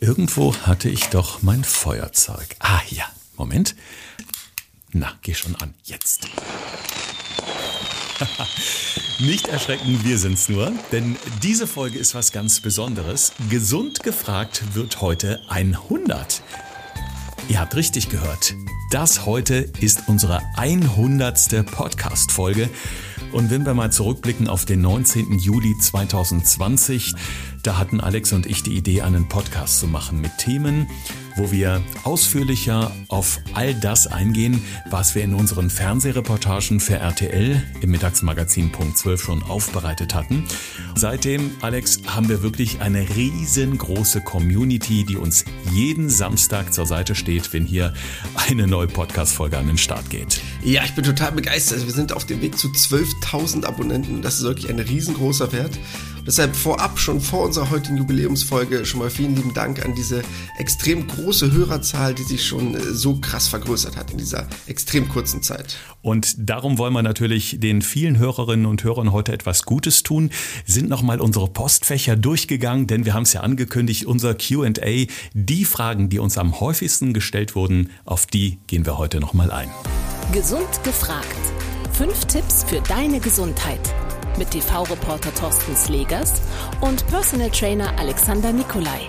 Irgendwo hatte ich doch mein Feuerzeug. Ah, ja. Moment. Na, geh schon an. Jetzt. Nicht erschrecken, wir sind's nur, denn diese Folge ist was ganz Besonderes. Gesund gefragt wird heute 100. Ihr habt richtig gehört. Das heute ist unsere 100. Podcast-Folge. Und wenn wir mal zurückblicken auf den 19. Juli 2020, da hatten Alex und ich die Idee, einen Podcast zu machen mit Themen, wo wir ausführlicher auf all das eingehen, was wir in unseren Fernsehreportagen für RTL im Mittagsmagazin Punkt 12 schon aufbereitet hatten. Seitdem, Alex, haben wir wirklich eine riesengroße Community, die uns jeden Samstag zur Seite steht, wenn hier eine neue Podcast-Folge an den Start geht. Ja, ich bin total begeistert. Wir sind auf dem Weg zu 12.000 Abonnenten. Das ist wirklich ein riesengroßer Wert. Deshalb vorab, schon vor unserer heutigen Jubiläumsfolge, schon mal vielen lieben Dank an diese extrem große Hörerzahl, die sich schon äh, so krass vergrößert hat in dieser extrem kurzen Zeit. Und darum wollen wir natürlich den vielen Hörerinnen und Hörern heute etwas Gutes tun, sind nochmal unsere Postfächer durchgegangen, denn wir haben es ja angekündigt, unser QA, die Fragen, die uns am häufigsten gestellt wurden, auf die gehen wir heute nochmal ein. Gesund gefragt. Fünf Tipps für deine Gesundheit mit TV-Reporter Thorsten Slegers und Personal Trainer Alexander Nikolai.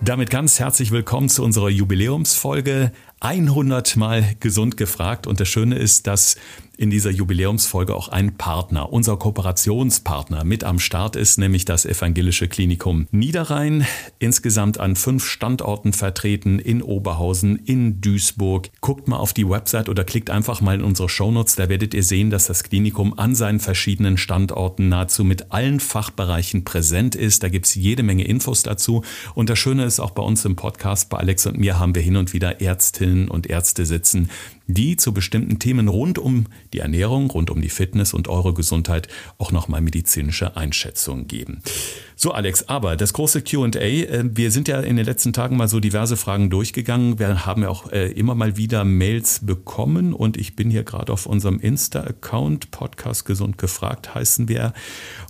Damit ganz herzlich willkommen zu unserer Jubiläumsfolge 100 Mal gesund gefragt. Und das Schöne ist, dass in dieser Jubiläumsfolge auch ein Partner, unser Kooperationspartner mit am Start ist, nämlich das Evangelische Klinikum Niederrhein. Insgesamt an fünf Standorten vertreten in Oberhausen, in Duisburg. Guckt mal auf die Website oder klickt einfach mal in unsere Shownotes. Da werdet ihr sehen, dass das Klinikum an seinen verschiedenen Standorten nahezu mit allen Fachbereichen präsent ist. Da gibt's jede Menge Infos dazu. Und das Schöne ist auch bei uns im Podcast, bei Alex und mir haben wir hin und wieder Ärztinnen und Ärzte sitzen, die zu bestimmten Themen rund um die Ernährung, rund um die Fitness und eure Gesundheit auch nochmal medizinische Einschätzungen geben. So, Alex, aber das große QA, äh, wir sind ja in den letzten Tagen mal so diverse Fragen durchgegangen. Wir haben ja auch äh, immer mal wieder Mails bekommen und ich bin hier gerade auf unserem Insta-Account, Podcast Gesund gefragt heißen wir.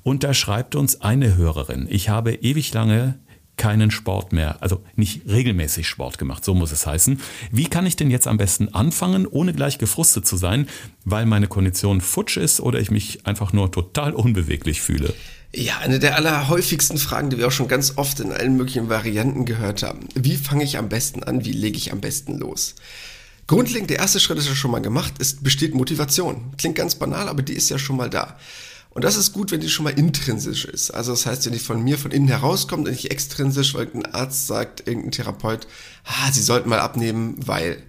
Und da schreibt uns eine Hörerin, ich habe ewig lange keinen Sport mehr, also nicht regelmäßig Sport gemacht, so muss es heißen. Wie kann ich denn jetzt am besten anfangen, ohne gleich gefrustet zu sein, weil meine Kondition futsch ist oder ich mich einfach nur total unbeweglich fühle? Ja, eine der allerhäufigsten Fragen, die wir auch schon ganz oft in allen möglichen Varianten gehört haben. Wie fange ich am besten an? Wie lege ich am besten los? Grundlegend, der erste Schritt ist ja schon mal gemacht, ist, besteht Motivation. Klingt ganz banal, aber die ist ja schon mal da. Und das ist gut, wenn die schon mal intrinsisch ist. Also das heißt, wenn die von mir von innen herauskommt und nicht extrinsisch, weil irgendein Arzt sagt, irgendein Therapeut, ah, sie sollten mal abnehmen, weil.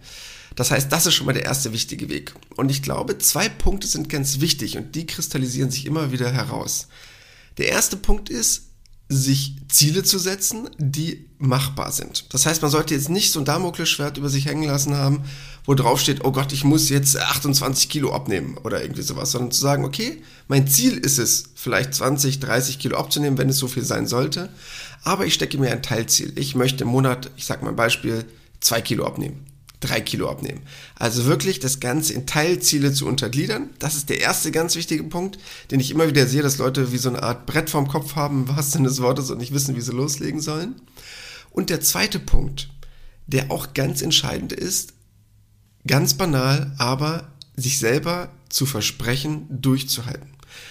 Das heißt, das ist schon mal der erste wichtige Weg. Und ich glaube, zwei Punkte sind ganz wichtig und die kristallisieren sich immer wieder heraus. Der erste Punkt ist, sich Ziele zu setzen, die machbar sind. Das heißt, man sollte jetzt nicht so ein Damoklesschwert über sich hängen lassen haben, wo drauf steht, oh Gott, ich muss jetzt 28 Kilo abnehmen oder irgendwie sowas, sondern zu sagen, okay, mein Ziel ist es, vielleicht 20, 30 Kilo abzunehmen, wenn es so viel sein sollte, aber ich stecke mir ein Teilziel. Ich möchte im Monat, ich sage mal ein Beispiel, zwei Kilo abnehmen drei Kilo abnehmen. Also wirklich das Ganze in Teilziele zu untergliedern. Das ist der erste ganz wichtige Punkt, den ich immer wieder sehe, dass Leute wie so eine Art Brett vorm Kopf haben, was denn des Wortes und nicht wissen, wie sie loslegen sollen. Und der zweite Punkt, der auch ganz entscheidend ist, ganz banal, aber sich selber zu versprechen, durchzuhalten.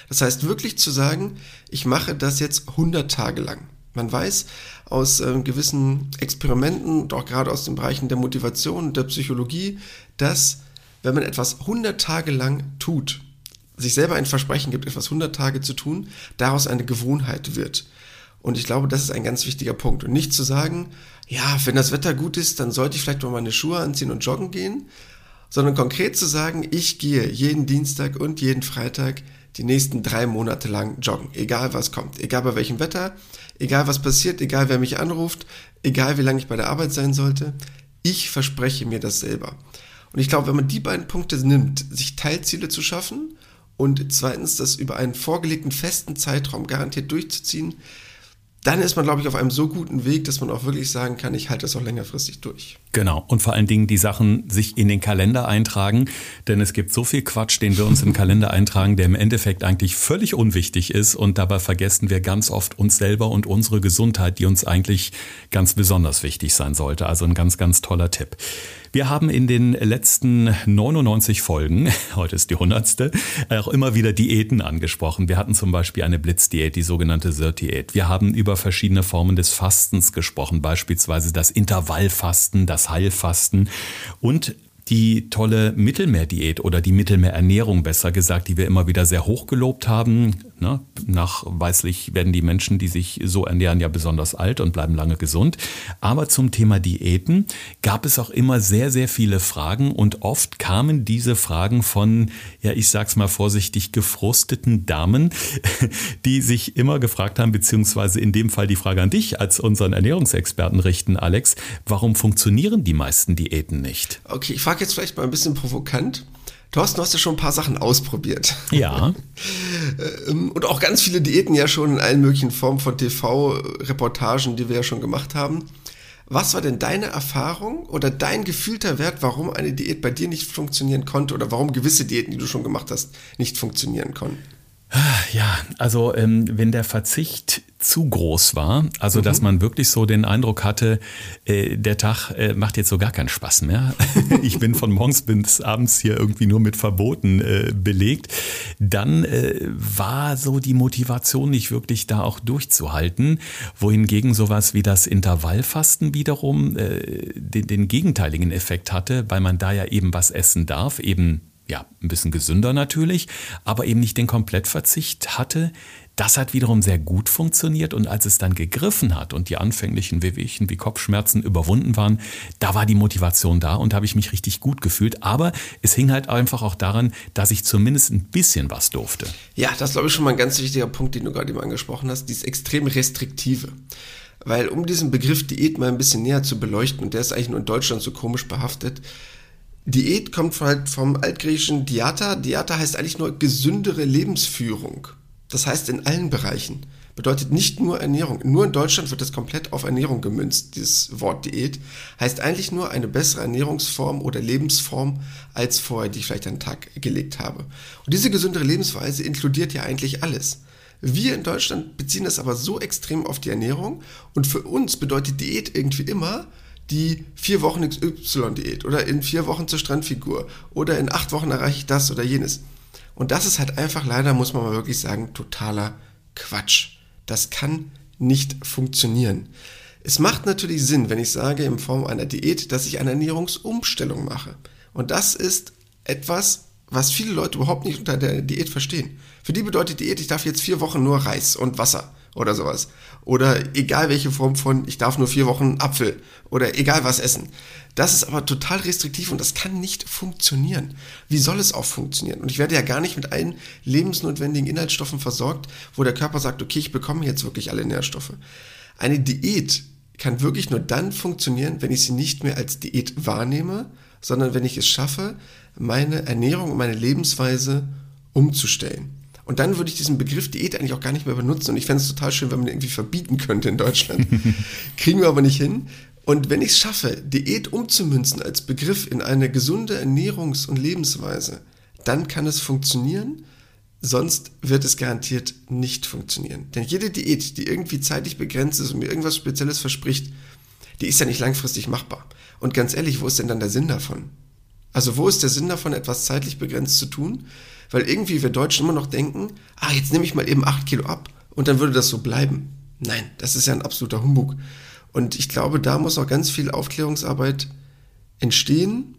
Das heißt wirklich zu sagen, ich mache das jetzt 100 Tage lang. Man weiß aus äh, gewissen Experimenten und auch gerade aus den Bereichen der Motivation und der Psychologie, dass wenn man etwas 100 Tage lang tut, sich selber ein Versprechen gibt, etwas 100 Tage zu tun, daraus eine Gewohnheit wird. Und ich glaube, das ist ein ganz wichtiger Punkt. Und nicht zu sagen, ja, wenn das Wetter gut ist, dann sollte ich vielleicht mal meine Schuhe anziehen und joggen gehen, sondern konkret zu sagen, ich gehe jeden Dienstag und jeden Freitag die nächsten drei Monate lang joggen, egal was kommt, egal bei welchem Wetter, egal was passiert, egal wer mich anruft, egal wie lange ich bei der Arbeit sein sollte, ich verspreche mir das selber. Und ich glaube, wenn man die beiden Punkte nimmt, sich Teilziele zu schaffen und zweitens das über einen vorgelegten festen Zeitraum garantiert durchzuziehen, dann ist man, glaube ich, auf einem so guten Weg, dass man auch wirklich sagen kann, ich halte das auch längerfristig durch. Genau. Und vor allen Dingen die Sachen sich in den Kalender eintragen, denn es gibt so viel Quatsch, den wir uns im Kalender eintragen, der im Endeffekt eigentlich völlig unwichtig ist und dabei vergessen wir ganz oft uns selber und unsere Gesundheit, die uns eigentlich ganz besonders wichtig sein sollte. Also ein ganz, ganz toller Tipp. Wir haben in den letzten 99 Folgen, heute ist die 100. auch immer wieder Diäten angesprochen. Wir hatten zum Beispiel eine Blitzdiät, die sogenannte SIRT-Diät. Wir haben über verschiedene Formen des Fastens gesprochen, beispielsweise das Intervallfasten, das Heilfasten und die tolle Mittelmeerdiät oder die Mittelmeerernährung besser gesagt, die wir immer wieder sehr hoch gelobt haben. Ne? Nachweislich werden die Menschen, die sich so ernähren, ja besonders alt und bleiben lange gesund. Aber zum Thema Diäten gab es auch immer sehr, sehr viele Fragen und oft kamen diese Fragen von, ja, ich sag's mal vorsichtig, gefrusteten Damen, die sich immer gefragt haben, beziehungsweise in dem Fall die Frage an dich als unseren Ernährungsexperten richten, Alex, warum funktionieren die meisten Diäten nicht? Okay, ich frage jetzt vielleicht mal ein bisschen provokant. Thorsten, du hast ja schon ein paar Sachen ausprobiert. Ja. Ähm, und auch ganz viele Diäten ja schon in allen möglichen Formen von TV-Reportagen, die wir ja schon gemacht haben. Was war denn deine Erfahrung oder dein gefühlter Wert, warum eine Diät bei dir nicht funktionieren konnte oder warum gewisse Diäten, die du schon gemacht hast, nicht funktionieren konnten? Ja, also ähm, wenn der Verzicht zu groß war, also mhm. dass man wirklich so den Eindruck hatte, äh, der Tag äh, macht jetzt so gar keinen Spaß mehr. ich bin von morgens bis abends hier irgendwie nur mit Verboten äh, belegt. Dann äh, war so die Motivation nicht wirklich da auch durchzuhalten, wohingegen sowas wie das Intervallfasten wiederum äh, den, den gegenteiligen Effekt hatte, weil man da ja eben was essen darf, eben ja, ein bisschen gesünder natürlich, aber eben nicht den Komplettverzicht hatte. Das hat wiederum sehr gut funktioniert und als es dann gegriffen hat und die anfänglichen Wehwehchen wie Kopfschmerzen überwunden waren, da war die Motivation da und habe ich mich richtig gut gefühlt. Aber es hing halt einfach auch daran, dass ich zumindest ein bisschen was durfte. Ja, das ist, glaube ich schon mal ein ganz wichtiger Punkt, den du gerade eben angesprochen hast, dieses extrem restriktive. Weil um diesen Begriff Diät mal ein bisschen näher zu beleuchten, und der ist eigentlich nur in Deutschland so komisch behaftet, Diät kommt halt vom altgriechischen Diata. Diata heißt eigentlich nur gesündere Lebensführung. Das heißt in allen Bereichen. Bedeutet nicht nur Ernährung. Nur in Deutschland wird das komplett auf Ernährung gemünzt, dieses Wort Diät. Heißt eigentlich nur eine bessere Ernährungsform oder Lebensform als vorher, die ich vielleicht an den Tag gelegt habe. Und diese gesündere Lebensweise inkludiert ja eigentlich alles. Wir in Deutschland beziehen das aber so extrem auf die Ernährung und für uns bedeutet Diät irgendwie immer, die vier Wochen XY-Diät oder in vier Wochen zur Strandfigur oder in acht Wochen erreiche ich das oder jenes. Und das ist halt einfach leider, muss man mal wirklich sagen, totaler Quatsch. Das kann nicht funktionieren. Es macht natürlich Sinn, wenn ich sage in Form einer Diät, dass ich eine Ernährungsumstellung mache. Und das ist etwas, was viele Leute überhaupt nicht unter der Diät verstehen. Für die bedeutet Diät, ich darf jetzt vier Wochen nur Reis und Wasser oder sowas. Oder egal welche Form von, ich darf nur vier Wochen Apfel oder egal was essen. Das ist aber total restriktiv und das kann nicht funktionieren. Wie soll es auch funktionieren? Und ich werde ja gar nicht mit allen lebensnotwendigen Inhaltsstoffen versorgt, wo der Körper sagt, okay, ich bekomme jetzt wirklich alle Nährstoffe. Eine Diät kann wirklich nur dann funktionieren, wenn ich sie nicht mehr als Diät wahrnehme, sondern wenn ich es schaffe, meine Ernährung und meine Lebensweise umzustellen. Und dann würde ich diesen Begriff Diät eigentlich auch gar nicht mehr benutzen. Und ich fände es total schön, wenn man den irgendwie verbieten könnte in Deutschland. Kriegen wir aber nicht hin. Und wenn ich es schaffe, Diät umzumünzen als Begriff in eine gesunde Ernährungs- und Lebensweise, dann kann es funktionieren. Sonst wird es garantiert nicht funktionieren. Denn jede Diät, die irgendwie zeitlich begrenzt ist und mir irgendwas Spezielles verspricht, die ist ja nicht langfristig machbar. Und ganz ehrlich, wo ist denn dann der Sinn davon? Also wo ist der Sinn davon, etwas zeitlich begrenzt zu tun? Weil irgendwie wir Deutschen immer noch denken, ah, jetzt nehme ich mal eben acht Kilo ab und dann würde das so bleiben. Nein, das ist ja ein absoluter Humbug. Und ich glaube, da muss auch ganz viel Aufklärungsarbeit entstehen,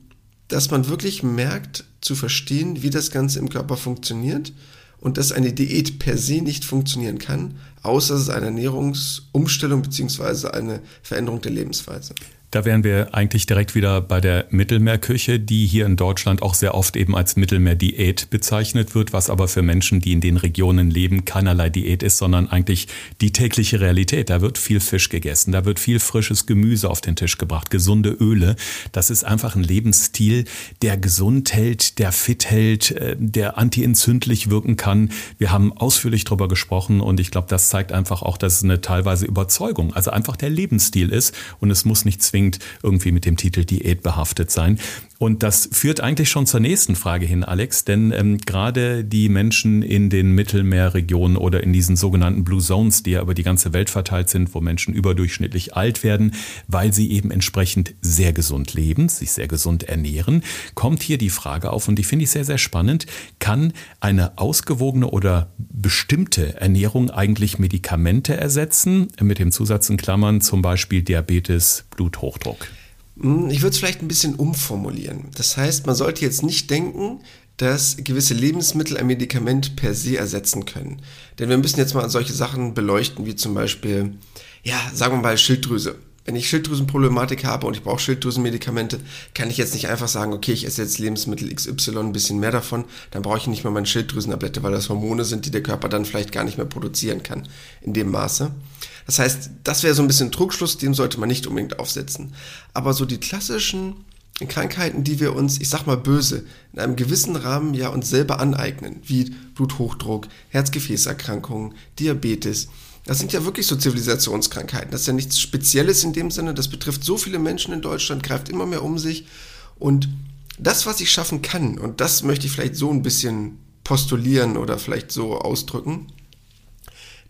dass man wirklich merkt, zu verstehen, wie das Ganze im Körper funktioniert und dass eine Diät per se nicht funktionieren kann, außer es ist eine Ernährungsumstellung bzw. eine Veränderung der Lebensweise. Da wären wir eigentlich direkt wieder bei der Mittelmeerküche, die hier in Deutschland auch sehr oft eben als Mittelmeerdiät bezeichnet wird, was aber für Menschen, die in den Regionen leben, keinerlei Diät ist, sondern eigentlich die tägliche Realität. Da wird viel Fisch gegessen, da wird viel frisches Gemüse auf den Tisch gebracht, gesunde Öle. Das ist einfach ein Lebensstil, der gesund hält, der fit hält, äh, der antientzündlich wirken kann. Wir haben ausführlich darüber gesprochen und ich glaube, das zeigt einfach auch, dass es eine teilweise Überzeugung, also einfach der Lebensstil ist und es muss nicht zwingend zwingend irgendwie mit dem Titel Diät behaftet sein. Und das führt eigentlich schon zur nächsten Frage hin, Alex, denn ähm, gerade die Menschen in den Mittelmeerregionen oder in diesen sogenannten Blue Zones, die ja über die ganze Welt verteilt sind, wo Menschen überdurchschnittlich alt werden, weil sie eben entsprechend sehr gesund leben, sich sehr gesund ernähren, kommt hier die Frage auf und die finde ich sehr, sehr spannend. Kann eine ausgewogene oder bestimmte Ernährung eigentlich Medikamente ersetzen? Mit dem Zusatz in Klammern zum Beispiel Diabetes, Bluthochdruck. Hm, ich würde es vielleicht ein bisschen umformulieren. Das heißt, man sollte jetzt nicht denken, dass gewisse Lebensmittel ein Medikament per se ersetzen können. Denn wir müssen jetzt mal solche Sachen beleuchten, wie zum Beispiel, ja, sagen wir mal Schilddrüse. Wenn ich Schilddrüsenproblematik habe und ich brauche Schilddrüsenmedikamente, kann ich jetzt nicht einfach sagen, okay, ich esse jetzt Lebensmittel XY ein bisschen mehr davon, dann brauche ich nicht mehr meine Schilddrüsentablette, weil das Hormone sind, die der Körper dann vielleicht gar nicht mehr produzieren kann in dem Maße. Das heißt, das wäre so ein bisschen Trugschluss, dem sollte man nicht unbedingt aufsetzen. Aber so die klassischen Krankheiten, die wir uns, ich sag mal böse, in einem gewissen Rahmen ja uns selber aneignen, wie Bluthochdruck, Herzgefäßerkrankungen, Diabetes, das sind ja wirklich so Zivilisationskrankheiten. Das ist ja nichts Spezielles in dem Sinne. Das betrifft so viele Menschen in Deutschland, greift immer mehr um sich. Und das, was ich schaffen kann, und das möchte ich vielleicht so ein bisschen postulieren oder vielleicht so ausdrücken,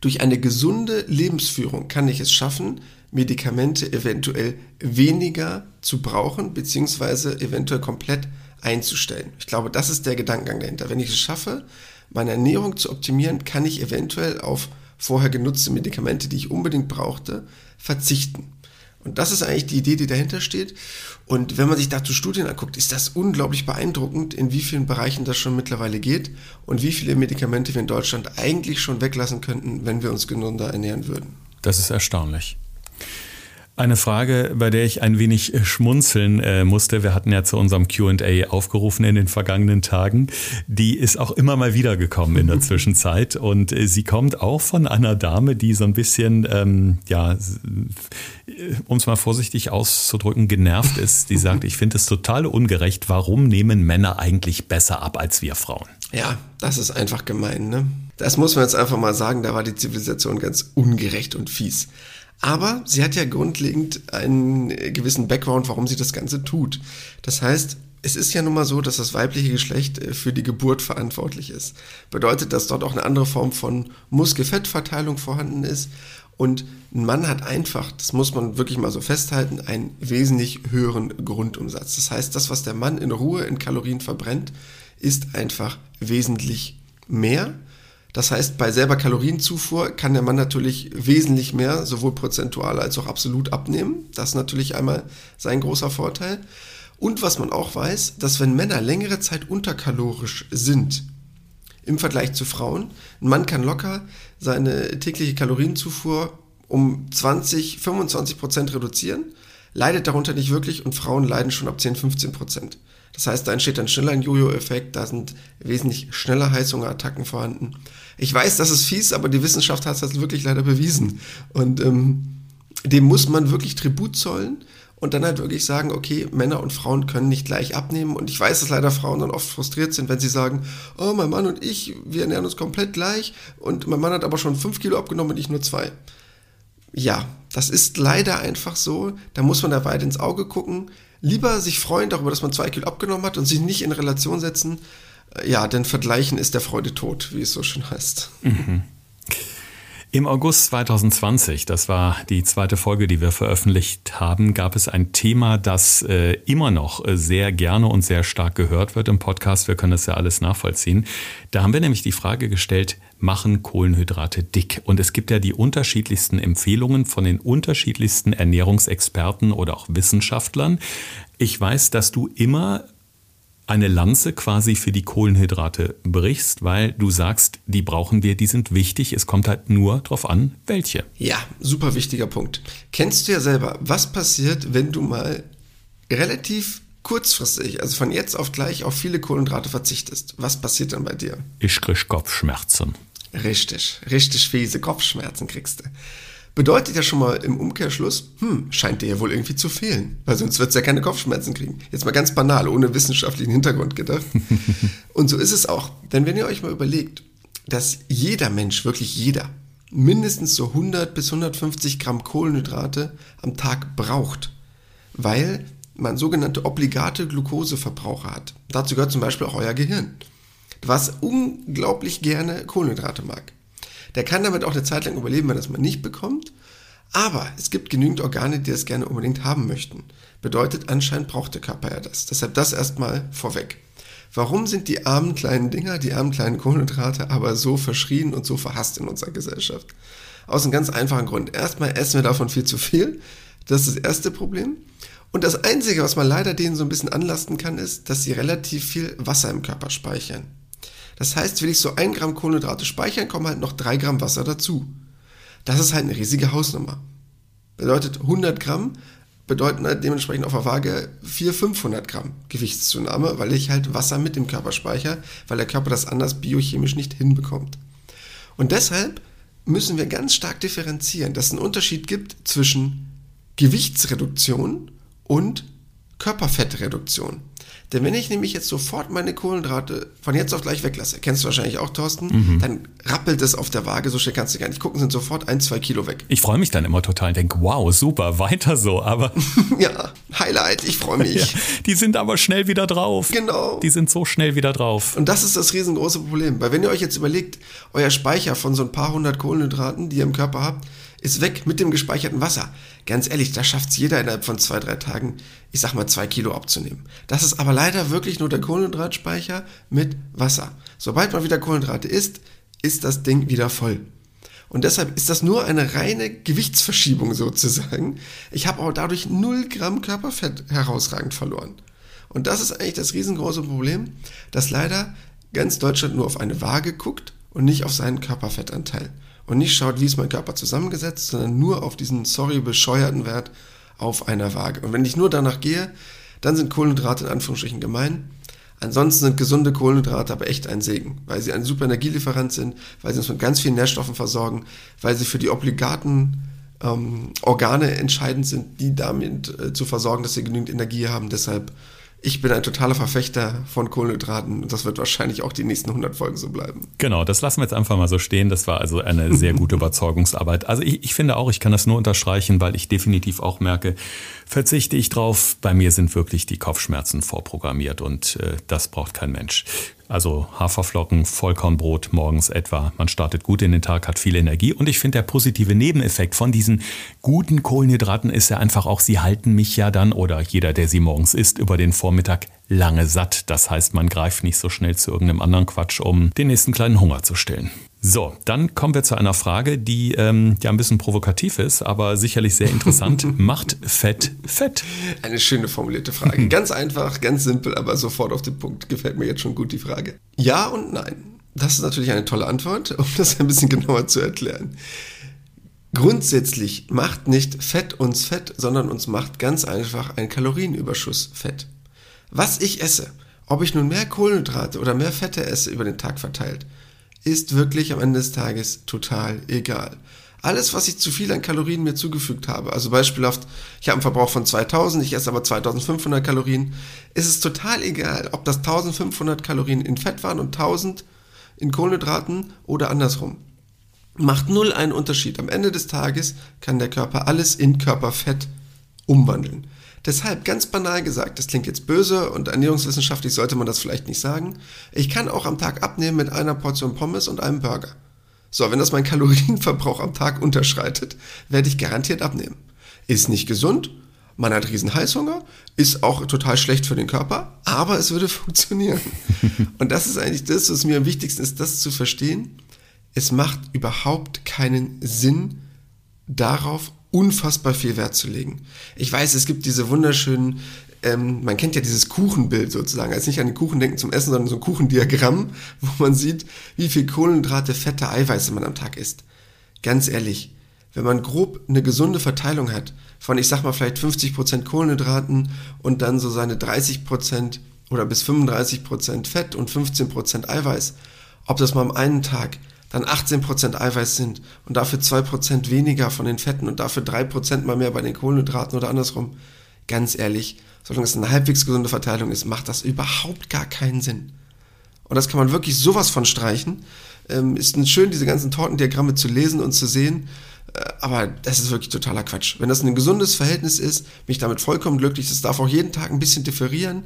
durch eine gesunde Lebensführung kann ich es schaffen, Medikamente eventuell weniger zu brauchen, beziehungsweise eventuell komplett einzustellen. Ich glaube, das ist der Gedankengang dahinter. Wenn ich es schaffe, meine Ernährung zu optimieren, kann ich eventuell auf vorher genutzte Medikamente, die ich unbedingt brauchte, verzichten. Und das ist eigentlich die Idee, die dahinter steht. Und wenn man sich dazu Studien anguckt, ist das unglaublich beeindruckend, in wie vielen Bereichen das schon mittlerweile geht und wie viele Medikamente wir in Deutschland eigentlich schon weglassen könnten, wenn wir uns gesunder ernähren würden. Das ist erstaunlich. Eine Frage, bei der ich ein wenig äh, schmunzeln äh, musste. Wir hatten ja zu unserem QA aufgerufen in den vergangenen Tagen. Die ist auch immer mal wieder gekommen in der Zwischenzeit. Und äh, sie kommt auch von einer Dame, die so ein bisschen, ähm, ja, um es mal vorsichtig auszudrücken, genervt ist. Die sagt, ich finde es total ungerecht. Warum nehmen Männer eigentlich besser ab als wir Frauen? Ja, das ist einfach gemein, ne? Das muss man jetzt einfach mal sagen, da war die Zivilisation ganz ungerecht und fies. Aber sie hat ja grundlegend einen gewissen Background, warum sie das Ganze tut. Das heißt, es ist ja nun mal so, dass das weibliche Geschlecht äh, für die Geburt verantwortlich ist. Bedeutet, dass dort auch eine andere Form von Muskelfettverteilung vorhanden ist. Und ein Mann hat einfach, das muss man wirklich mal so festhalten, einen wesentlich höheren Grundumsatz. Das heißt, das, was der Mann in Ruhe in Kalorien verbrennt, ist einfach wesentlich mehr das heißt, bei selber Kalorienzufuhr kann der Mann natürlich wesentlich mehr, sowohl prozentual als auch absolut abnehmen. Das ist natürlich einmal sein großer Vorteil. Und was man auch weiß, dass wenn Männer längere Zeit unterkalorisch sind, im Vergleich zu Frauen, ein Mann kann locker seine tägliche Kalorienzufuhr um 20, 25 Prozent reduzieren, leidet darunter nicht wirklich und Frauen leiden schon ab 10, 15 Prozent. Das heißt, da entsteht dann schneller ein Jojo-Effekt, da sind wesentlich schneller Heißhungerattacken vorhanden. Ich weiß, das ist fies, aber die Wissenschaft hat das wirklich leider bewiesen. Und ähm, dem muss man wirklich Tribut zollen und dann halt wirklich sagen, okay, Männer und Frauen können nicht gleich abnehmen. Und ich weiß, dass leider Frauen dann oft frustriert sind, wenn sie sagen, oh, mein Mann und ich, wir ernähren uns komplett gleich und mein Mann hat aber schon fünf Kilo abgenommen und ich nur zwei. Ja, das ist leider einfach so. Da muss man da weit ins Auge gucken lieber sich freuen darüber, dass man zwei Kilo abgenommen hat und sich nicht in Relation setzen. Ja, denn Vergleichen ist der Freude tot, wie es so schön heißt. Mhm. Im August 2020, das war die zweite Folge, die wir veröffentlicht haben, gab es ein Thema, das äh, immer noch äh, sehr gerne und sehr stark gehört wird im Podcast. Wir können das ja alles nachvollziehen. Da haben wir nämlich die Frage gestellt, machen Kohlenhydrate dick? Und es gibt ja die unterschiedlichsten Empfehlungen von den unterschiedlichsten Ernährungsexperten oder auch Wissenschaftlern. Ich weiß, dass du immer eine Lanze quasi für die Kohlenhydrate brichst, weil du sagst, die brauchen wir, die sind wichtig. Es kommt halt nur darauf an, welche. Ja, super wichtiger Punkt. Kennst du ja selber, was passiert, wenn du mal relativ kurzfristig, also von jetzt auf gleich auf viele Kohlenhydrate verzichtest? Was passiert dann bei dir? Ich krieg Kopfschmerzen. Richtig, richtig fiese Kopfschmerzen kriegst du bedeutet ja schon mal im Umkehrschluss, hm, scheint dir ja wohl irgendwie zu fehlen, weil sonst wird es ja keine Kopfschmerzen kriegen. Jetzt mal ganz banal, ohne wissenschaftlichen Hintergrund gedacht. Und so ist es auch. Denn wenn ihr euch mal überlegt, dass jeder Mensch, wirklich jeder, mindestens so 100 bis 150 Gramm Kohlenhydrate am Tag braucht, weil man sogenannte obligate Glukoseverbraucher hat. Dazu gehört zum Beispiel auch euer Gehirn, was unglaublich gerne Kohlenhydrate mag. Der kann damit auch eine Zeit lang überleben, wenn er es mal nicht bekommt. Aber es gibt genügend Organe, die das gerne unbedingt haben möchten. Bedeutet, anscheinend braucht der Körper ja das. Deshalb das erstmal vorweg. Warum sind die armen kleinen Dinger, die armen kleinen Kohlenhydrate aber so verschrien und so verhasst in unserer Gesellschaft? Aus einem ganz einfachen Grund. Erstmal essen wir davon viel zu viel. Das ist das erste Problem. Und das Einzige, was man leider denen so ein bisschen anlasten kann, ist, dass sie relativ viel Wasser im Körper speichern. Das heißt, will ich so ein Gramm Kohlenhydrate speichern, kommen halt noch drei Gramm Wasser dazu. Das ist halt eine riesige Hausnummer. Bedeutet 100 Gramm bedeuten halt dementsprechend auf der Waage 400, 500 Gramm Gewichtszunahme, weil ich halt Wasser mit dem Körper speichere, weil der Körper das anders biochemisch nicht hinbekommt. Und deshalb müssen wir ganz stark differenzieren, dass es einen Unterschied gibt zwischen Gewichtsreduktion und Körperfettreduktion. Denn wenn ich nämlich jetzt sofort meine Kohlenhydrate von jetzt auf gleich weglasse, kennst du wahrscheinlich auch, Thorsten, mhm. dann rappelt es auf der Waage, so schnell kannst du gar nicht gucken, sind sofort ein, zwei Kilo weg. Ich freue mich dann immer total und denke, wow, super, weiter so, aber... ja, Highlight, ich freue mich. Ja, die sind aber schnell wieder drauf. Genau. Die sind so schnell wieder drauf. Und das ist das riesengroße Problem, weil wenn ihr euch jetzt überlegt, euer Speicher von so ein paar hundert Kohlenhydraten, die ihr im Körper habt, ist weg mit dem gespeicherten Wasser. Ganz ehrlich, da schafft es jeder innerhalb von zwei, drei Tagen, ich sag mal, zwei Kilo abzunehmen. Das ist aber leider wirklich nur der Kohlenhydratspeicher mit Wasser. Sobald man wieder Kohlenhydrate isst, ist das Ding wieder voll. Und deshalb ist das nur eine reine Gewichtsverschiebung sozusagen. Ich habe auch dadurch 0 Gramm Körperfett herausragend verloren. Und das ist eigentlich das riesengroße Problem, dass leider ganz Deutschland nur auf eine Waage guckt und nicht auf seinen Körperfettanteil und nicht schaut, wie ist mein Körper zusammengesetzt, sondern nur auf diesen, sorry, bescheuerten Wert auf einer Waage. Und wenn ich nur danach gehe, dann sind Kohlenhydrate in Anführungsstrichen gemein. Ansonsten sind gesunde Kohlenhydrate aber echt ein Segen, weil sie ein super Energielieferant sind, weil sie uns mit ganz vielen Nährstoffen versorgen, weil sie für die obligaten ähm, Organe entscheidend sind, die damit äh, zu versorgen, dass sie genügend Energie haben. Deshalb ich bin ein totaler Verfechter von Kohlenhydraten und das wird wahrscheinlich auch die nächsten 100 Folgen so bleiben. Genau, das lassen wir jetzt einfach mal so stehen. Das war also eine sehr gute Überzeugungsarbeit. Also ich, ich finde auch, ich kann das nur unterstreichen, weil ich definitiv auch merke, verzichte ich drauf. Bei mir sind wirklich die Kopfschmerzen vorprogrammiert und äh, das braucht kein Mensch. Also Haferflocken, Vollkornbrot morgens etwa. Man startet gut in den Tag, hat viel Energie. Und ich finde, der positive Nebeneffekt von diesen guten Kohlenhydraten ist ja einfach auch, sie halten mich ja dann oder jeder, der sie morgens isst, über den Vormittag lange satt. Das heißt, man greift nicht so schnell zu irgendeinem anderen Quatsch, um den nächsten kleinen Hunger zu stillen. So, dann kommen wir zu einer Frage, die ähm, ja ein bisschen provokativ ist, aber sicherlich sehr interessant. Macht Fett Fett? Eine schöne formulierte Frage. Ganz einfach, ganz simpel, aber sofort auf den Punkt. Gefällt mir jetzt schon gut die Frage. Ja und nein. Das ist natürlich eine tolle Antwort, um das ein bisschen genauer zu erklären. Grundsätzlich macht nicht Fett uns Fett, sondern uns macht ganz einfach ein Kalorienüberschuss Fett. Was ich esse, ob ich nun mehr Kohlenhydrate oder mehr Fette esse über den Tag verteilt, ist wirklich am Ende des Tages total egal. Alles, was ich zu viel an Kalorien mir zugefügt habe, also beispielhaft, ich habe einen Verbrauch von 2000, ich esse aber 2500 Kalorien, ist es total egal, ob das 1500 Kalorien in Fett waren und 1000 in Kohlenhydraten oder andersrum. Macht null einen Unterschied. Am Ende des Tages kann der Körper alles in Körperfett umwandeln. Deshalb ganz banal gesagt, das klingt jetzt böse und ernährungswissenschaftlich sollte man das vielleicht nicht sagen. Ich kann auch am Tag abnehmen mit einer Portion Pommes und einem Burger. So, wenn das mein Kalorienverbrauch am Tag unterschreitet, werde ich garantiert abnehmen. Ist nicht gesund, man hat riesen Heißhunger, ist auch total schlecht für den Körper, aber es würde funktionieren. und das ist eigentlich das, was mir am wichtigsten ist, das zu verstehen. Es macht überhaupt keinen Sinn, darauf unfassbar viel Wert zu legen. Ich weiß, es gibt diese wunderschönen, ähm, man kennt ja dieses Kuchenbild sozusagen, also nicht an den Kuchen denken zum Essen, sondern so ein Kuchendiagramm, wo man sieht, wie viel Kohlenhydrate, Fette, Eiweiße man am Tag isst. Ganz ehrlich, wenn man grob eine gesunde Verteilung hat, von ich sag mal vielleicht 50% Kohlenhydraten und dann so seine 30% oder bis 35% Fett und 15% Eiweiß, ob das mal am einen Tag dann 18% Eiweiß sind und dafür 2% weniger von den Fetten und dafür 3% mal mehr bei den Kohlenhydraten oder andersrum, ganz ehrlich, solange es eine halbwegs gesunde Verteilung ist, macht das überhaupt gar keinen Sinn. Und das kann man wirklich sowas von streichen. Ähm, ist schön, diese ganzen Tortendiagramme zu lesen und zu sehen. Äh, aber das ist wirklich totaler Quatsch. Wenn das ein gesundes Verhältnis ist, bin ich damit vollkommen glücklich. Das darf auch jeden Tag ein bisschen differieren.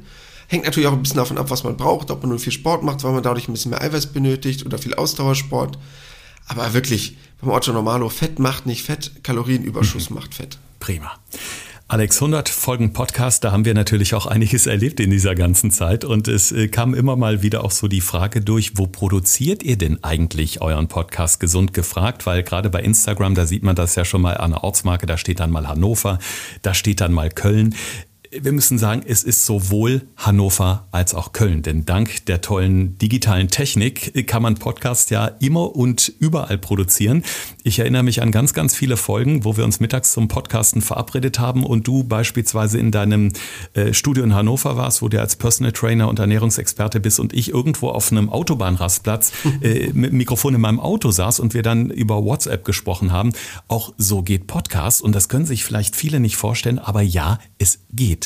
Hängt natürlich auch ein bisschen davon ab, was man braucht, ob man nur viel Sport macht, weil man dadurch ein bisschen mehr Eiweiß benötigt oder viel Ausdauersport. Aber wirklich, beim Otto Normalo, Fett macht nicht Fett, Kalorienüberschuss mhm. macht Fett. Prima. Alex, 100 Folgen Podcast, da haben wir natürlich auch einiges erlebt in dieser ganzen Zeit und es äh, kam immer mal wieder auch so die Frage durch, wo produziert ihr denn eigentlich euren Podcast gesund gefragt? Weil gerade bei Instagram, da sieht man das ja schon mal an der Ortsmarke, da steht dann mal Hannover, da steht dann mal Köln wir müssen sagen, es ist sowohl Hannover als auch Köln. Denn dank der tollen digitalen Technik kann man Podcasts ja immer und überall produzieren. Ich erinnere mich an ganz, ganz viele Folgen, wo wir uns mittags zum Podcasten verabredet haben und du beispielsweise in deinem äh, Studio in Hannover warst, wo du als Personal Trainer und Ernährungsexperte bist und ich irgendwo auf einem Autobahnrastplatz äh, mit Mikrofon in meinem Auto saß und wir dann über WhatsApp gesprochen haben. Auch so geht Podcast und das können sich vielleicht viele nicht vorstellen, aber ja, es geht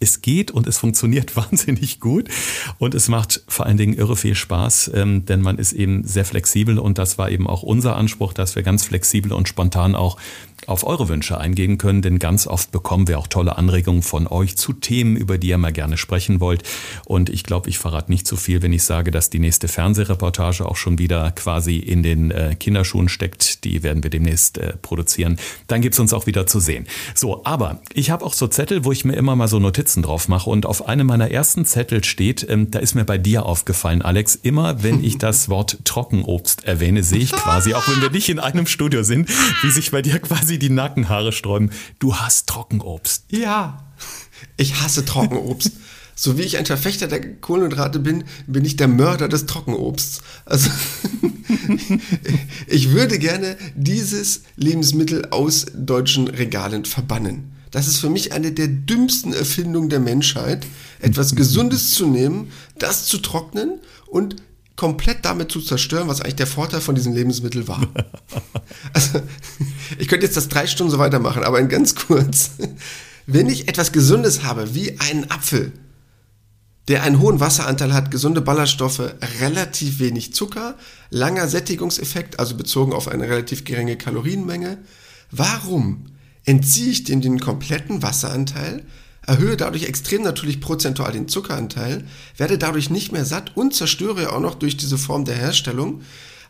es geht und es funktioniert wahnsinnig gut und es macht vor allen Dingen irre viel Spaß, ähm, denn man ist eben sehr flexibel und das war eben auch unser Anspruch, dass wir ganz flexibel und spontan auch auf eure Wünsche eingehen können, denn ganz oft bekommen wir auch tolle Anregungen von euch zu Themen, über die ihr mal gerne sprechen wollt. Und ich glaube, ich verrate nicht zu viel, wenn ich sage, dass die nächste Fernsehreportage auch schon wieder quasi in den äh, Kinderschuhen steckt. Die werden wir demnächst äh, produzieren. Dann gibt's uns auch wieder zu sehen. So, aber ich habe auch so Zettel, wo ich mir immer mal so Notizen drauf mache. Und auf einem meiner ersten Zettel steht, ähm, da ist mir bei dir aufgefallen, Alex, immer wenn ich das Wort Trockenobst erwähne, sehe ich quasi, auch wenn wir nicht in einem Studio sind, wie sich bei dir quasi die Nackenhaare sträuben. Du hast Trockenobst. Ja, ich hasse Trockenobst. So wie ich ein Verfechter der Kohlenhydrate bin, bin ich der Mörder des Trockenobsts. Also ich würde gerne dieses Lebensmittel aus deutschen Regalen verbannen. Das ist für mich eine der dümmsten Erfindungen der Menschheit, etwas Gesundes zu nehmen, das zu trocknen und komplett damit zu zerstören, was eigentlich der Vorteil von diesem Lebensmittel war. Also, ich könnte jetzt das drei Stunden so weitermachen, aber in ganz kurz. Wenn ich etwas Gesundes habe, wie einen Apfel, der einen hohen Wasseranteil hat, gesunde Ballaststoffe, relativ wenig Zucker, langer Sättigungseffekt, also bezogen auf eine relativ geringe Kalorienmenge, warum entziehe ich dem den kompletten Wasseranteil, erhöhe dadurch extrem natürlich prozentual den Zuckeranteil, werde dadurch nicht mehr satt und zerstöre auch noch durch diese Form der Herstellung,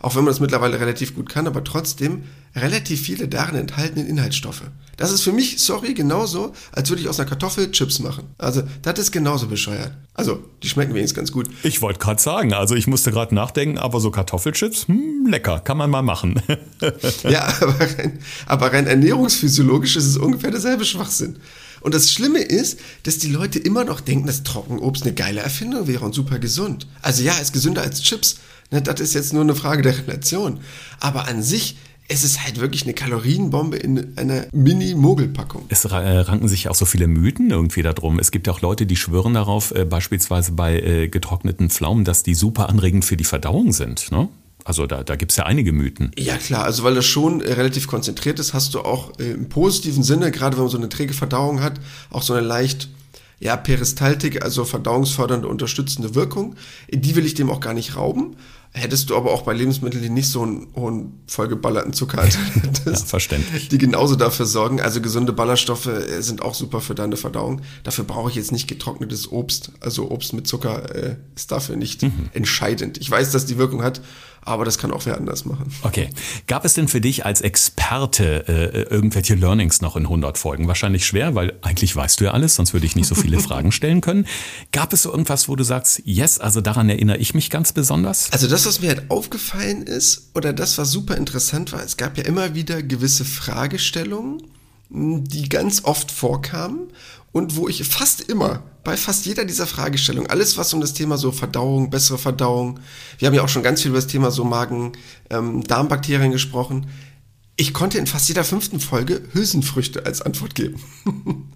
auch wenn man das mittlerweile relativ gut kann, aber trotzdem relativ viele darin enthaltenen Inhaltsstoffe. Das ist für mich, sorry, genauso, als würde ich aus einer Kartoffel Chips machen. Also, das ist genauso bescheuert. Also, die schmecken wenigstens ganz gut. Ich wollte gerade sagen, also ich musste gerade nachdenken, aber so Kartoffelchips, hm, lecker, kann man mal machen. ja, aber rein, aber rein ernährungsphysiologisch ist es ungefähr derselbe Schwachsinn. Und das Schlimme ist, dass die Leute immer noch denken, dass Trockenobst eine geile Erfindung wäre und super gesund. Also ja, ist gesünder als Chips. Ne, das ist jetzt nur eine Frage der Relation. Aber an sich es ist halt wirklich eine Kalorienbombe in einer Mini-Mogelpackung. Es äh, ranken sich auch so viele Mythen irgendwie darum. Es gibt ja auch Leute, die schwören darauf, äh, beispielsweise bei äh, getrockneten Pflaumen, dass die super anregend für die Verdauung sind. Ne? Also da, da gibt es ja einige Mythen. Ja klar, also weil das schon äh, relativ konzentriert ist, hast du auch äh, im positiven Sinne, gerade wenn man so eine träge Verdauung hat, auch so eine leicht ja, Peristaltik, also verdauungsfördernde, unterstützende Wirkung. Die will ich dem auch gar nicht rauben. Hättest du aber auch bei Lebensmitteln, die nicht so einen hohen vollgeballerten Zucker hattest, ja, verständlich. die genauso dafür sorgen. Also gesunde Ballaststoffe äh, sind auch super für deine Verdauung. Dafür brauche ich jetzt nicht getrocknetes Obst. Also Obst mit Zucker äh, ist dafür nicht mhm. entscheidend. Ich weiß, dass die Wirkung hat, aber das kann auch wer anders machen. Okay. Gab es denn für dich als Experte äh, irgendwelche Learnings noch in 100 Folgen? Wahrscheinlich schwer, weil eigentlich weißt du ja alles, sonst würde ich nicht so viele Fragen stellen können. Gab es so irgendwas, wo du sagst, yes, also daran erinnere ich mich ganz besonders? Also das, was mir halt aufgefallen ist, oder das, was super interessant war, es gab ja immer wieder gewisse Fragestellungen, die ganz oft vorkamen und wo ich fast immer, bei fast jeder dieser Fragestellungen, alles was um das Thema so Verdauung, bessere Verdauung, wir haben ja auch schon ganz viel über das Thema so Magen-Darmbakterien ähm, gesprochen, ich konnte in fast jeder fünften Folge Hülsenfrüchte als Antwort geben.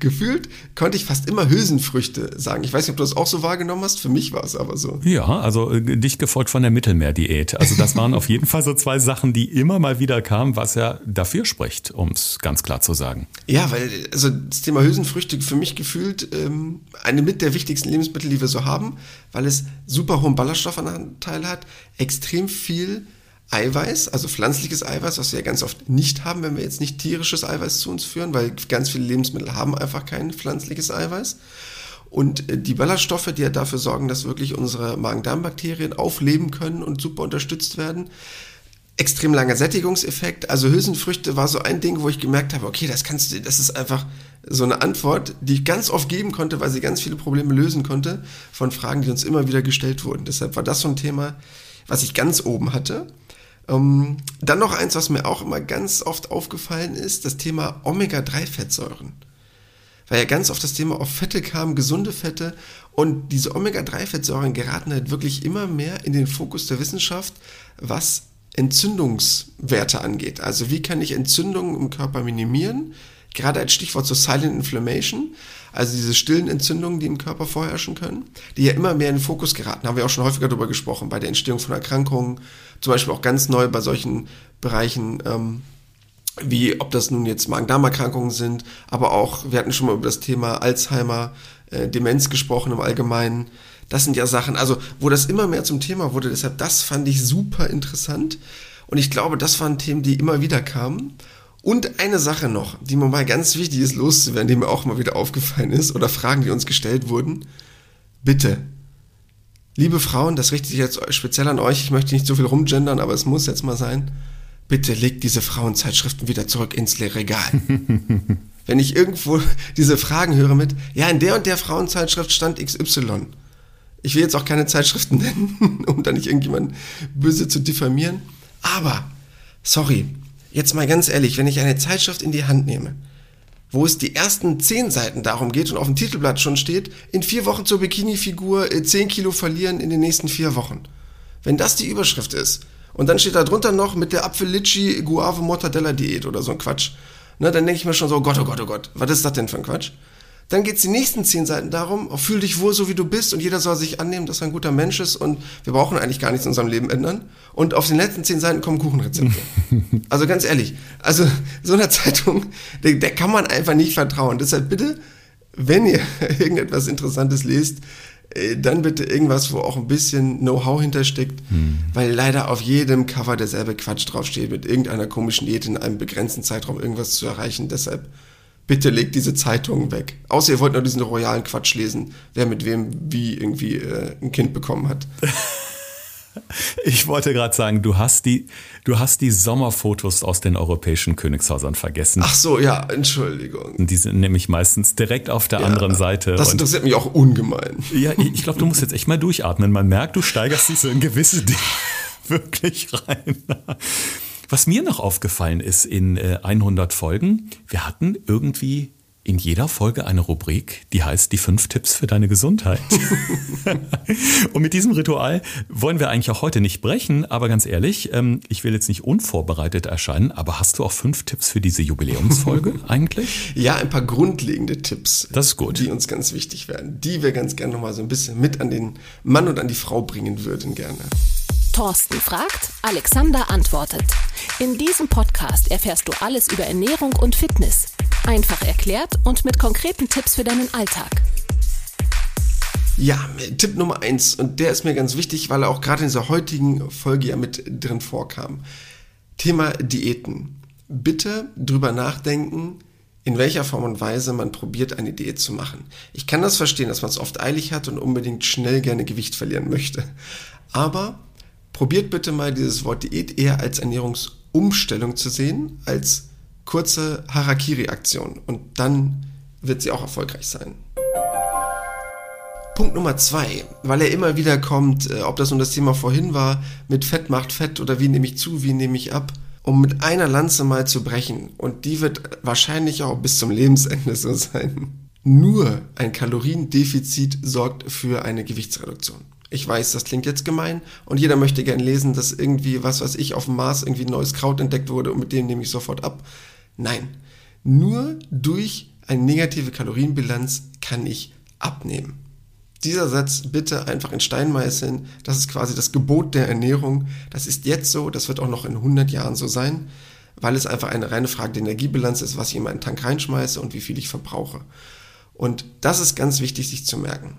Gefühlt konnte ich fast immer Hülsenfrüchte sagen. Ich weiß nicht, ob du das auch so wahrgenommen hast. Für mich war es aber so. Ja, also äh, dicht gefolgt von der Mittelmeerdiät. Also das waren auf jeden Fall so zwei Sachen, die immer mal wieder kamen, was ja dafür spricht, um es ganz klar zu sagen. Ja, weil also das Thema Hülsenfrüchte für mich gefühlt ähm, eine mit der wichtigsten Lebensmittel, die wir so haben, weil es super hohen Ballaststoffanteil hat, extrem viel Eiweiß, also pflanzliches Eiweiß, was wir ja ganz oft nicht haben, wenn wir jetzt nicht tierisches Eiweiß zu uns führen, weil ganz viele Lebensmittel haben einfach kein pflanzliches Eiweiß. Und äh, die Ballaststoffe, die ja dafür sorgen, dass wirklich unsere Magen-Darm-Bakterien aufleben können und super unterstützt werden. Extrem langer Sättigungseffekt. Also Hülsenfrüchte war so ein Ding, wo ich gemerkt habe, okay, das kannst du, das ist einfach so eine Antwort, die ich ganz oft geben konnte, weil sie ganz viele Probleme lösen konnte von Fragen, die uns immer wieder gestellt wurden. Deshalb war das so ein Thema, was ich ganz oben hatte. Ähm, dann noch eins, was mir auch immer ganz oft aufgefallen ist, das Thema Omega-3-Fettsäuren. Weil ja ganz oft das Thema auf Fette kam, gesunde Fette. Und diese Omega-3-Fettsäuren geraten halt wirklich immer mehr in den Fokus der Wissenschaft, was Entzündungswerte angeht. Also wie kann ich Entzündungen im Körper minimieren? Gerade als Stichwort zur Silent Inflammation, also diese stillen Entzündungen, die im Körper vorherrschen können, die ja immer mehr in den Fokus geraten. Haben wir auch schon häufiger darüber gesprochen, bei der Entstehung von Erkrankungen, zum Beispiel auch ganz neu bei solchen Bereichen, ähm, wie ob das nun jetzt Magen-Darm-Erkrankungen sind, aber auch, wir hatten schon mal über das Thema Alzheimer, äh, Demenz gesprochen im Allgemeinen. Das sind ja Sachen, also wo das immer mehr zum Thema wurde, deshalb das fand ich super interessant und ich glaube, das waren Themen, die immer wieder kamen. Und eine Sache noch, die mir mal ganz wichtig ist loszuwerden, die mir auch mal wieder aufgefallen ist, oder Fragen, die uns gestellt wurden. Bitte, liebe Frauen, das richtet sich jetzt speziell an euch, ich möchte nicht so viel rumgendern, aber es muss jetzt mal sein. Bitte legt diese Frauenzeitschriften wieder zurück ins Regal. Wenn ich irgendwo diese Fragen höre mit, ja, in der und der Frauenzeitschrift stand XY. Ich will jetzt auch keine Zeitschriften nennen, um da nicht irgendjemanden böse zu diffamieren. Aber, sorry, Jetzt mal ganz ehrlich, wenn ich eine Zeitschrift in die Hand nehme, wo es die ersten zehn Seiten darum geht und auf dem Titelblatt schon steht, in vier Wochen zur Bikini-Figur äh, zehn Kilo verlieren in den nächsten vier Wochen. Wenn das die Überschrift ist und dann steht da drunter noch mit der Apfel-Litschi Guave Mortadella Diät oder so ein Quatsch, ne, dann denke ich mir schon so, Gott, oh Gott, oh Gott, was ist das denn für ein Quatsch? Dann geht es die nächsten zehn Seiten darum, oh, fühl dich wohl so wie du bist und jeder soll sich annehmen, dass er ein guter Mensch ist und wir brauchen eigentlich gar nichts in unserem Leben ändern. Und auf den letzten zehn Seiten kommen Kuchenrezepte. also ganz ehrlich, also so einer Zeitung, der, der kann man einfach nicht vertrauen. Deshalb bitte, wenn ihr irgendetwas Interessantes lest, äh, dann bitte irgendwas, wo auch ein bisschen Know-how hintersteckt, hm. weil leider auf jedem Cover derselbe Quatsch draufsteht, mit irgendeiner komischen Diät in einem begrenzten Zeitraum irgendwas zu erreichen. Deshalb bitte legt diese Zeitungen weg. Außer ihr wollt nur diesen royalen Quatsch lesen, wer mit wem wie irgendwie äh, ein Kind bekommen hat. Ich wollte gerade sagen, du hast die, du hast die Sommerfotos aus den europäischen Königshäusern vergessen. Ach so, ja, Entschuldigung. Die sind nämlich meistens direkt auf der ja, anderen Seite. Das interessiert mich auch ungemein. Ja, ich, ich glaube, du musst jetzt echt mal durchatmen. Man merkt, du steigerst dich so in gewisse Dinge wirklich rein. Was mir noch aufgefallen ist in 100 äh, Folgen, wir hatten irgendwie in jeder Folge eine Rubrik, die heißt die fünf Tipps für deine Gesundheit. und mit diesem Ritual wollen wir eigentlich auch heute nicht brechen, aber ganz ehrlich, ähm, ich will jetzt nicht unvorbereitet erscheinen, aber hast du auch fünf Tipps für diese Jubiläumsfolge eigentlich? Ja, ein paar grundlegende Tipps. Das ist gut. Die uns ganz wichtig werden, die wir ganz gerne nochmal so ein bisschen mit an den Mann und an die Frau bringen würden gerne. Thorsten fragt, Alexander antwortet. In diesem Podcast erfährst du alles über Ernährung und Fitness. Einfach erklärt und mit konkreten Tipps für deinen Alltag. Ja, Tipp Nummer eins und der ist mir ganz wichtig, weil er auch gerade in dieser heutigen Folge ja mit drin vorkam. Thema Diäten. Bitte drüber nachdenken, in welcher Form und Weise man probiert, eine Diät zu machen. Ich kann das verstehen, dass man es oft eilig hat und unbedingt schnell gerne Gewicht verlieren möchte. Aber probiert bitte mal dieses Wort Diät eher als Ernährungsumstellung zu sehen, als kurze Harakiri-Aktion. Und dann wird sie auch erfolgreich sein. Punkt Nummer zwei, weil er immer wieder kommt, äh, ob das nun das Thema vorhin war, mit Fett macht Fett oder wie nehme ich zu, wie nehme ich ab, um mit einer Lanze mal zu brechen. Und die wird wahrscheinlich auch bis zum Lebensende so sein. Nur ein Kaloriendefizit sorgt für eine Gewichtsreduktion. Ich weiß, das klingt jetzt gemein und jeder möchte gern lesen, dass irgendwie, was weiß ich, auf dem Mars irgendwie ein neues Kraut entdeckt wurde und mit dem nehme ich sofort ab. Nein, nur durch eine negative Kalorienbilanz kann ich abnehmen. Dieser Satz bitte einfach in Stein meißeln. Das ist quasi das Gebot der Ernährung. Das ist jetzt so, das wird auch noch in 100 Jahren so sein, weil es einfach eine reine Frage der Energiebilanz ist, was ich in meinen Tank reinschmeiße und wie viel ich verbrauche. Und das ist ganz wichtig sich zu merken.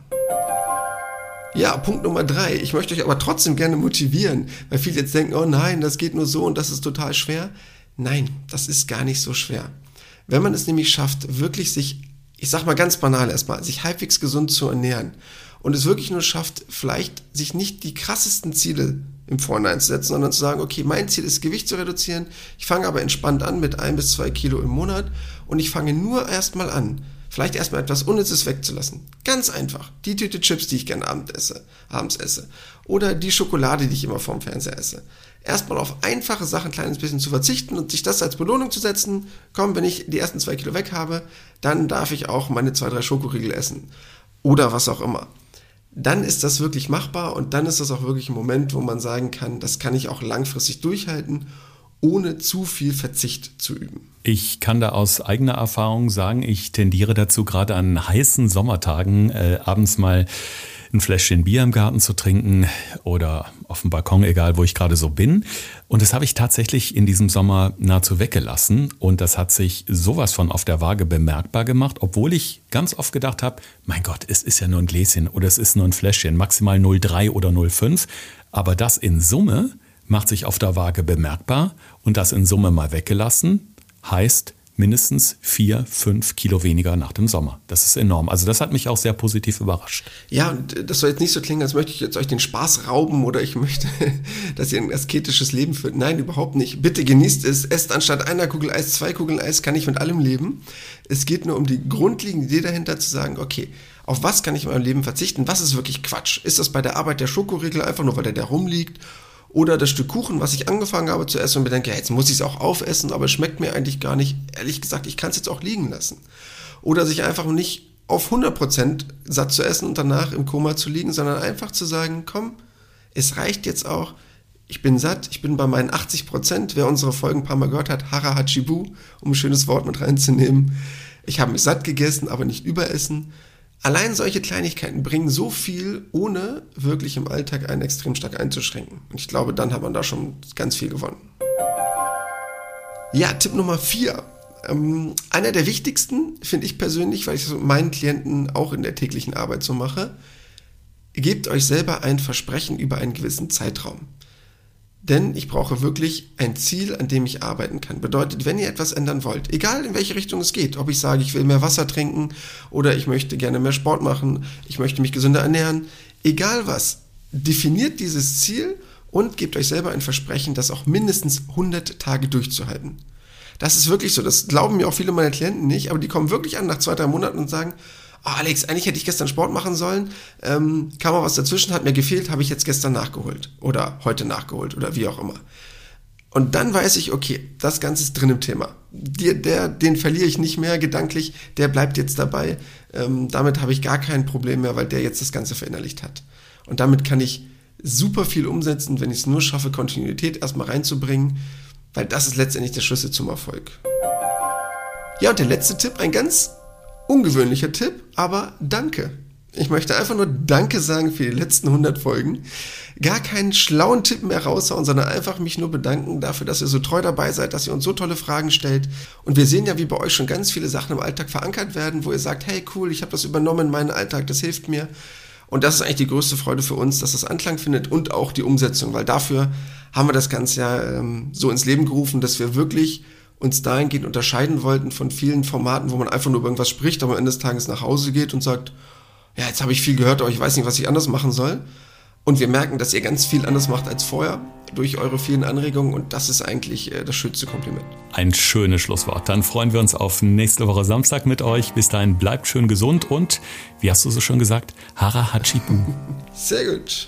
Ja, Punkt Nummer drei. Ich möchte euch aber trotzdem gerne motivieren, weil viele jetzt denken, oh nein, das geht nur so und das ist total schwer. Nein, das ist gar nicht so schwer. Wenn man es nämlich schafft, wirklich sich, ich sag mal ganz banal erstmal, sich halbwegs gesund zu ernähren und es wirklich nur schafft, vielleicht sich nicht die krassesten Ziele im Vorhinein zu setzen, sondern zu sagen, okay, mein Ziel ist Gewicht zu reduzieren, ich fange aber entspannt an mit ein bis zwei Kilo im Monat und ich fange nur erstmal an, vielleicht erstmal etwas Unnützes wegzulassen. Ganz einfach. Die Tüte Chips, die ich gerne abends esse, abends esse. Oder die Schokolade, die ich immer vorm Fernseher esse. Erstmal auf einfache Sachen ein kleines bisschen zu verzichten und sich das als Belohnung zu setzen. Komm, wenn ich die ersten zwei Kilo weg habe, dann darf ich auch meine zwei, drei Schokoriegel essen. Oder was auch immer dann ist das wirklich machbar und dann ist das auch wirklich ein Moment, wo man sagen kann, das kann ich auch langfristig durchhalten, ohne zu viel Verzicht zu üben. Ich kann da aus eigener Erfahrung sagen, ich tendiere dazu, gerade an heißen Sommertagen äh, abends mal ein Fläschchen Bier im Garten zu trinken oder auf dem Balkon, egal wo ich gerade so bin. Und das habe ich tatsächlich in diesem Sommer nahezu weggelassen. Und das hat sich sowas von auf der Waage bemerkbar gemacht, obwohl ich ganz oft gedacht habe, mein Gott, es ist ja nur ein Gläschen oder es ist nur ein Fläschchen, maximal 0,3 oder 0,5. Aber das in Summe macht sich auf der Waage bemerkbar und das in Summe mal weggelassen heißt, mindestens vier, fünf Kilo weniger nach dem Sommer. Das ist enorm. Also das hat mich auch sehr positiv überrascht. Ja, und das soll jetzt nicht so klingen, als möchte ich jetzt euch den Spaß rauben oder ich möchte, dass ihr ein asketisches Leben führt. Nein, überhaupt nicht. Bitte genießt es. Esst anstatt einer Kugel Eis zwei Kugeln Eis, kann ich mit allem leben. Es geht nur um die grundlegende Idee dahinter zu sagen, okay, auf was kann ich in meinem Leben verzichten? Was ist wirklich Quatsch? Ist das bei der Arbeit der Schokoriegel einfach nur, weil der da rumliegt? Oder das Stück Kuchen, was ich angefangen habe zu essen und mir denke, ja, jetzt muss ich es auch aufessen, aber es schmeckt mir eigentlich gar nicht. Ehrlich gesagt, ich kann es jetzt auch liegen lassen. Oder sich einfach nicht auf 100% satt zu essen und danach im Koma zu liegen, sondern einfach zu sagen, komm, es reicht jetzt auch. Ich bin satt, ich bin bei meinen 80% Wer unsere Folgen ein paar Mal gehört hat, Hara Hachibu, um ein schönes Wort mit reinzunehmen. Ich habe mich satt gegessen, aber nicht überessen. Allein solche Kleinigkeiten bringen so viel, ohne wirklich im Alltag einen extrem stark einzuschränken. Und ich glaube, dann hat man da schon ganz viel gewonnen. Ja, Tipp Nummer vier. Ähm, einer der wichtigsten, finde ich persönlich, weil ich es mit meinen Klienten auch in der täglichen Arbeit so mache. Gebt euch selber ein Versprechen über einen gewissen Zeitraum. Denn ich brauche wirklich ein Ziel, an dem ich arbeiten kann. Bedeutet, wenn ihr etwas ändern wollt, egal in welche Richtung es geht, ob ich sage, ich will mehr Wasser trinken oder ich möchte gerne mehr Sport machen, ich möchte mich gesünder ernähren, egal was, definiert dieses Ziel und gebt euch selber ein Versprechen, das auch mindestens 100 Tage durchzuhalten. Das ist wirklich so. Das glauben mir auch viele meiner Klienten nicht, aber die kommen wirklich an nach zwei, drei Monaten und sagen, oh Alex, eigentlich hätte ich gestern Sport machen sollen, ähm, kam mal was dazwischen, hat mir gefehlt, habe ich jetzt gestern nachgeholt oder heute nachgeholt oder wie auch immer. Und dann weiß ich, okay, das Ganze ist drin im Thema. Der, der, den verliere ich nicht mehr gedanklich, der bleibt jetzt dabei. Ähm, damit habe ich gar kein Problem mehr, weil der jetzt das Ganze verinnerlicht hat. Und damit kann ich super viel umsetzen, wenn ich es nur schaffe, Kontinuität erstmal reinzubringen, weil das ist letztendlich der Schlüssel zum Erfolg. Ja, und der letzte Tipp, ein ganz ungewöhnlicher Tipp, aber danke. Ich möchte einfach nur Danke sagen für die letzten 100 Folgen. Gar keinen schlauen Tipp mehr raushauen, sondern einfach mich nur bedanken dafür, dass ihr so treu dabei seid, dass ihr uns so tolle Fragen stellt. Und wir sehen ja, wie bei euch schon ganz viele Sachen im Alltag verankert werden, wo ihr sagt, hey cool, ich habe das übernommen in meinen Alltag, das hilft mir. Und das ist eigentlich die größte Freude für uns, dass das Anklang findet und auch die Umsetzung, weil dafür haben wir das Ganze ja ähm, so ins Leben gerufen, dass wir wirklich uns dahingehend unterscheiden wollten von vielen Formaten, wo man einfach nur über irgendwas spricht, aber am Ende des Tages nach Hause geht und sagt, ja, jetzt habe ich viel gehört, aber ich weiß nicht, was ich anders machen soll. Und wir merken, dass ihr ganz viel anders macht als vorher durch eure vielen Anregungen und das ist eigentlich äh, das schönste Kompliment. Ein schönes Schlusswort. Dann freuen wir uns auf nächste Woche Samstag mit euch. Bis dahin bleibt schön gesund und, wie hast du so schon gesagt, Hara Hachibu. Sehr gut.